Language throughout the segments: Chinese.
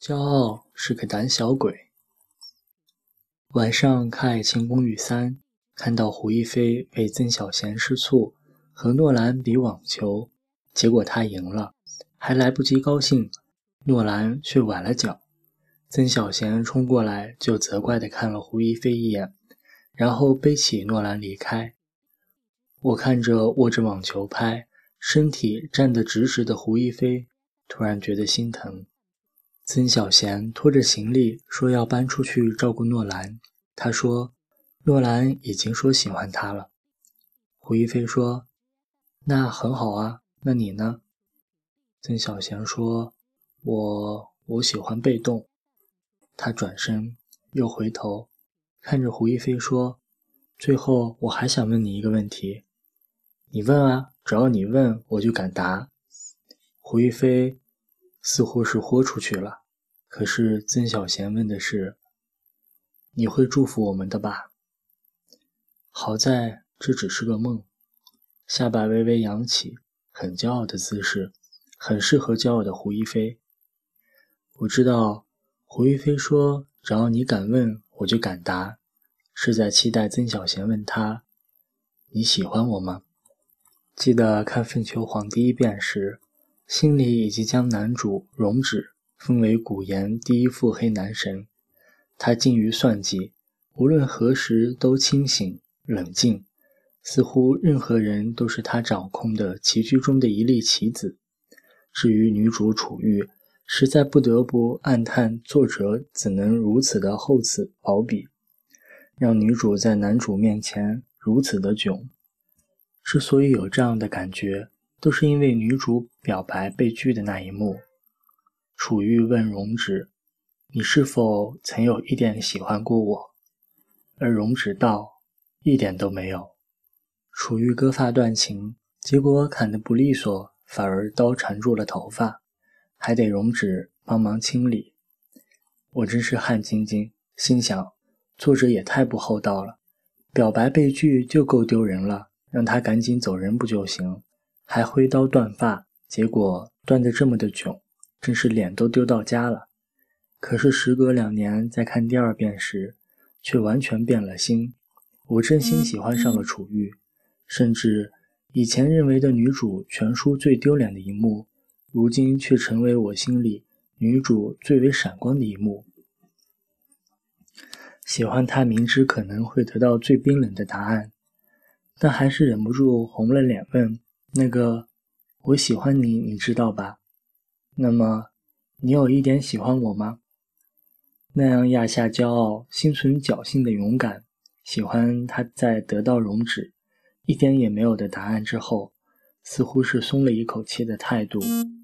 骄傲是个胆小鬼。晚上看《爱情公寓三》，看到胡一菲为曾小贤吃醋，和诺兰比网球，结果他赢了，还来不及高兴，诺兰却崴了脚。曾小贤冲过来就责怪地看了胡一菲一眼，然后背起诺兰离开。我看着握着网球拍，身体站得直直的胡一菲，突然觉得心疼。曾小贤拖着行李说要搬出去照顾诺兰。他说：“诺兰已经说喜欢他了。”胡一菲说：“那很好啊，那你呢？”曾小贤说：“我我喜欢被动。”他转身又回头看着胡一菲说：“最后我还想问你一个问题，你问啊，只要你问，我就敢答。”胡一菲似乎是豁出去了。可是曾小贤问的是：“你会祝福我们的吧？”好在这只是个梦，下巴微微扬起，很骄傲的姿势，很适合骄傲的胡一菲。我知道胡一菲说：“只要你敢问，我就敢答。”是在期待曾小贤问他：“你喜欢我吗？”记得看《粪球皇》第一遍时，心里已经将男主容止。封为古言第一腹黑男神，他精于算计，无论何时都清醒冷静，似乎任何人都是他掌控的棋局中的一粒棋子。至于女主楚玉，实在不得不暗叹作者怎能如此的厚此薄彼，让女主在男主面前如此的囧。之所以有这样的感觉，都是因为女主表白被拒的那一幕。楚玉问荣止：“你是否曾有一点喜欢过我？”而荣止道：“一点都没有。”楚玉割发断情，结果砍得不利索，反而刀缠住了头发，还得荣止帮忙清理。我真是汗津津，心想：作者也太不厚道了，表白被拒就够丢人了，让他赶紧走人不就行？还挥刀断发，结果断得这么的囧。真是脸都丢到家了。可是时隔两年再看第二遍时，却完全变了心。我真心喜欢上了楚玉，甚至以前认为的女主全书最丢脸的一幕，如今却成为我心里女主最为闪光的一幕。喜欢她，明知可能会得到最冰冷的答案，但还是忍不住红了脸问：“那个，我喜欢你，你知道吧？”那么，你有一点喜欢我吗？那样压下骄傲、心存侥幸的勇敢，喜欢他在得到容止、一点也没有的答案之后，似乎是松了一口气的态度，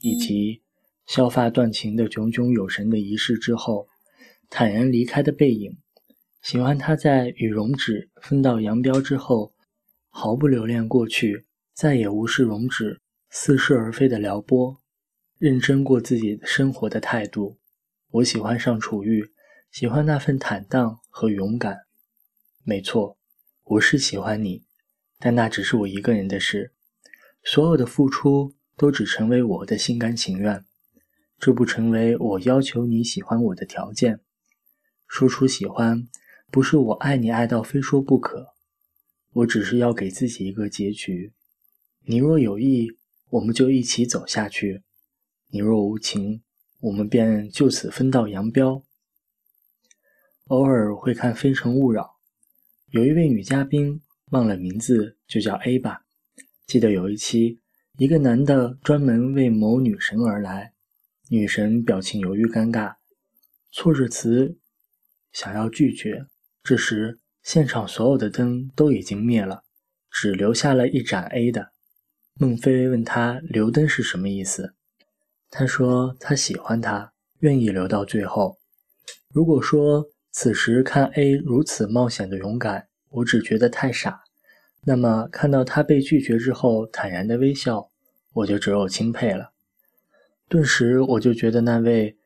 以及削发断情的炯炯有神的仪式之后，坦然离开的背影。喜欢他在与容止分道扬镳之后，毫不留恋过去，再也无视容止似是而非的撩拨。认真过自己生活的态度，我喜欢上楚玉，喜欢那份坦荡和勇敢。没错，我是喜欢你，但那只是我一个人的事，所有的付出都只成为我的心甘情愿，这不成为我要求你喜欢我的条件。说出喜欢，不是我爱你爱到非说不可，我只是要给自己一个结局。你若有意，我们就一起走下去。你若无情，我们便就此分道扬镳。偶尔会看《非诚勿扰》，有一位女嘉宾忘了名字，就叫 A 吧。记得有一期，一个男的专门为某女神而来，女神表情犹豫尴尬，措着词想要拒绝。这时，现场所有的灯都已经灭了，只留下了一盏 A 的。孟非问他留灯是什么意思？他说他喜欢他，愿意留到最后。如果说此时看 A 如此冒险的勇敢，我只觉得太傻，那么看到他被拒绝之后坦然的微笑，我就只有钦佩了。顿时我就觉得那位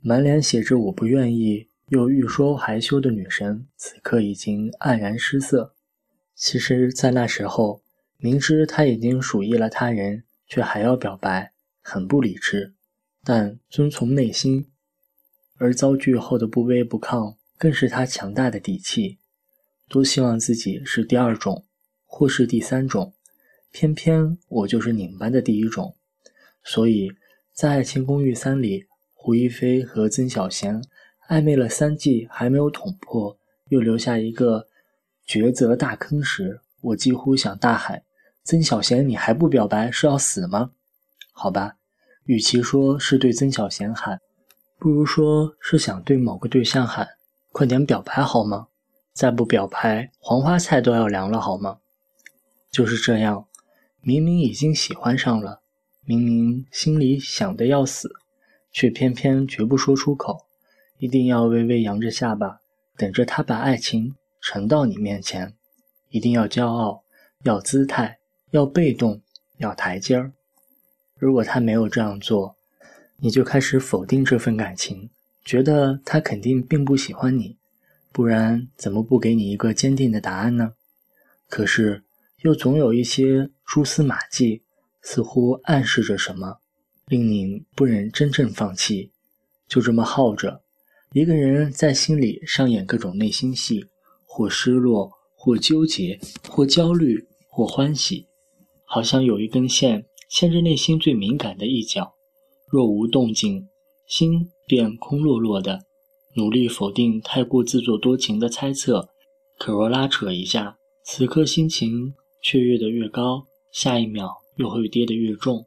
满脸写着我不愿意又欲说还休的女神，此刻已经黯然失色。其实，在那时候，明知他已经属意了他人，却还要表白。很不理智，但遵从内心。而遭拒后的不卑不亢，更是他强大的底气。多希望自己是第二种，或是第三种，偏偏我就是你们班的第一种。所以在《爱情公寓三》里，胡一菲和曾小贤暧昧了三季还没有捅破，又留下一个抉择大坑时，我几乎想大喊：“曾小贤，你还不表白是要死吗？”好吧，与其说是对曾小贤喊。不如说是想对某个对象喊：“快点表白好吗？再不表白，黄花菜都要凉了好吗？”就是这样，明明已经喜欢上了，明明心里想的要死，却偏偏绝不说出口，一定要微微扬着下巴，等着他把爱情呈到你面前，一定要骄傲，要姿态，要被动，要台阶儿。如果他没有这样做，你就开始否定这份感情，觉得他肯定并不喜欢你，不然怎么不给你一个坚定的答案呢？可是又总有一些蛛丝马迹，似乎暗示着什么，令你不忍真正放弃。就这么耗着，一个人在心里上演各种内心戏，或失落，或纠结，或焦虑，或欢喜，好像有一根线牵着内心最敏感的一角。若无动静，心便空落落的。努力否定太过自作多情的猜测，可若拉扯一下，此刻心情却跃得越高，下一秒又会跌得越重。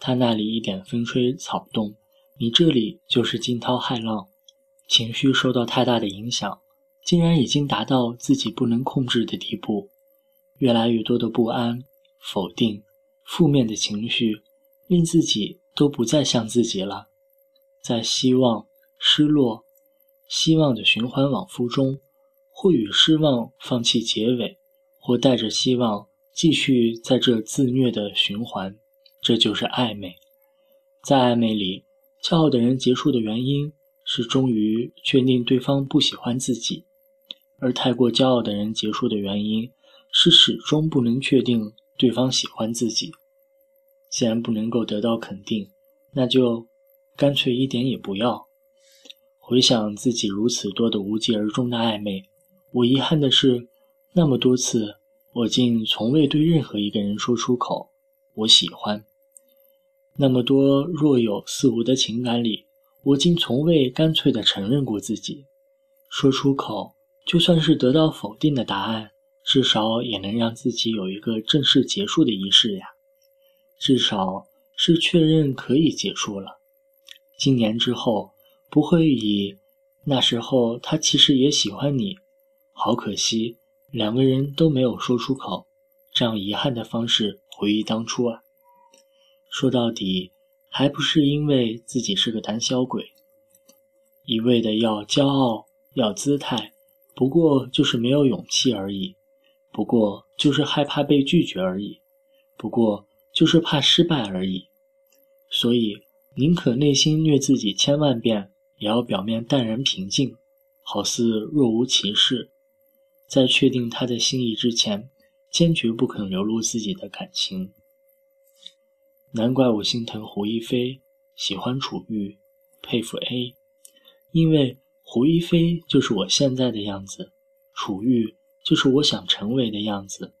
他那里一点风吹草动，你这里就是惊涛骇浪。情绪受到太大的影响，竟然已经达到自己不能控制的地步。越来越多的不安、否定、负面的情绪，令自己。都不再像自己了，在希望、失落、希望的循环往复中，或与失望放弃结尾，或带着希望继续在这自虐的循环，这就是暧昧。在暧昧里，骄傲的人结束的原因是终于确定对方不喜欢自己，而太过骄傲的人结束的原因是始终不能确定对方喜欢自己。既然不能够得到肯定，那就干脆一点也不要。回想自己如此多的无疾而终的暧昧，我遗憾的是，那么多次我竟从未对任何一个人说出口“我喜欢”。那么多若有似无的情感里，我竟从未干脆地承认过自己。说出口，就算是得到否定的答案，至少也能让自己有一个正式结束的仪式呀。至少是确认可以结束了。今年之后不会以那时候他其实也喜欢你，好可惜，两个人都没有说出口，这样遗憾的方式回忆当初啊。说到底，还不是因为自己是个胆小鬼，一味的要骄傲要姿态，不过就是没有勇气而已，不过就是害怕被拒绝而已，不过。就是怕失败而已，所以宁可内心虐自己千万遍，也要表面淡然平静，好似若无其事。在确定他的心意之前，坚决不肯流露自己的感情。难怪我心疼胡一菲，喜欢楚玉，佩服 A，因为胡一菲就是我现在的样子，楚玉就是我想成为的样子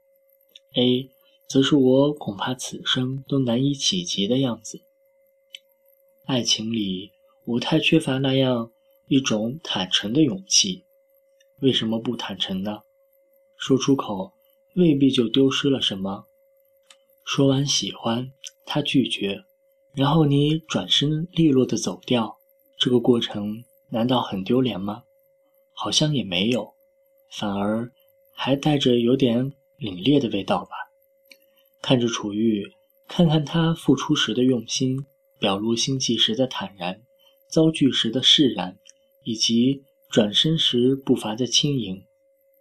，A。则是我恐怕此生都难以企及的样子。爱情里，我太缺乏那样一种坦诚的勇气。为什么不坦诚呢？说出口未必就丢失了什么。说完喜欢，他拒绝，然后你转身利落的走掉，这个过程难道很丢脸吗？好像也没有，反而还带着有点凛冽的味道吧。看着楚玉，看看他付出时的用心，表露心迹时的坦然，遭拒时的释然，以及转身时步伐的轻盈，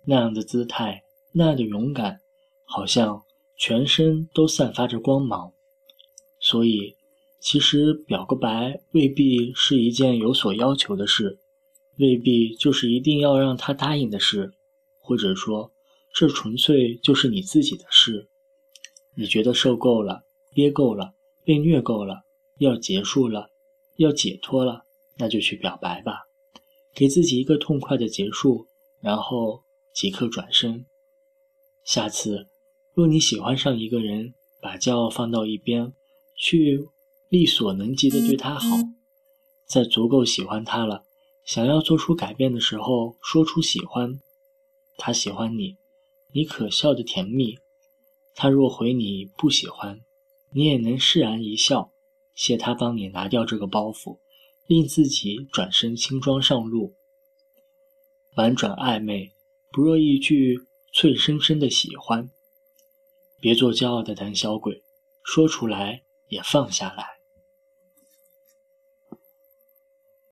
那样的姿态，那样的勇敢，好像全身都散发着光芒。所以，其实表个白未必是一件有所要求的事，未必就是一定要让他答应的事，或者说，这纯粹就是你自己的事。你觉得受够了，憋够了，被虐够了，要结束了，要解脱了，那就去表白吧，给自己一个痛快的结束，然后即刻转身。下次，若你喜欢上一个人，把骄傲放到一边，去力所能及的对他好，在足够喜欢他了，想要做出改变的时候，说出喜欢。他喜欢你，你可笑的甜蜜。他若回你不喜欢，你也能释然一笑，谢他帮你拿掉这个包袱，令自己转身轻装上路。婉转暧昧，不若一句。脆生生的喜欢，别做骄傲的胆小鬼，说出来也放下来。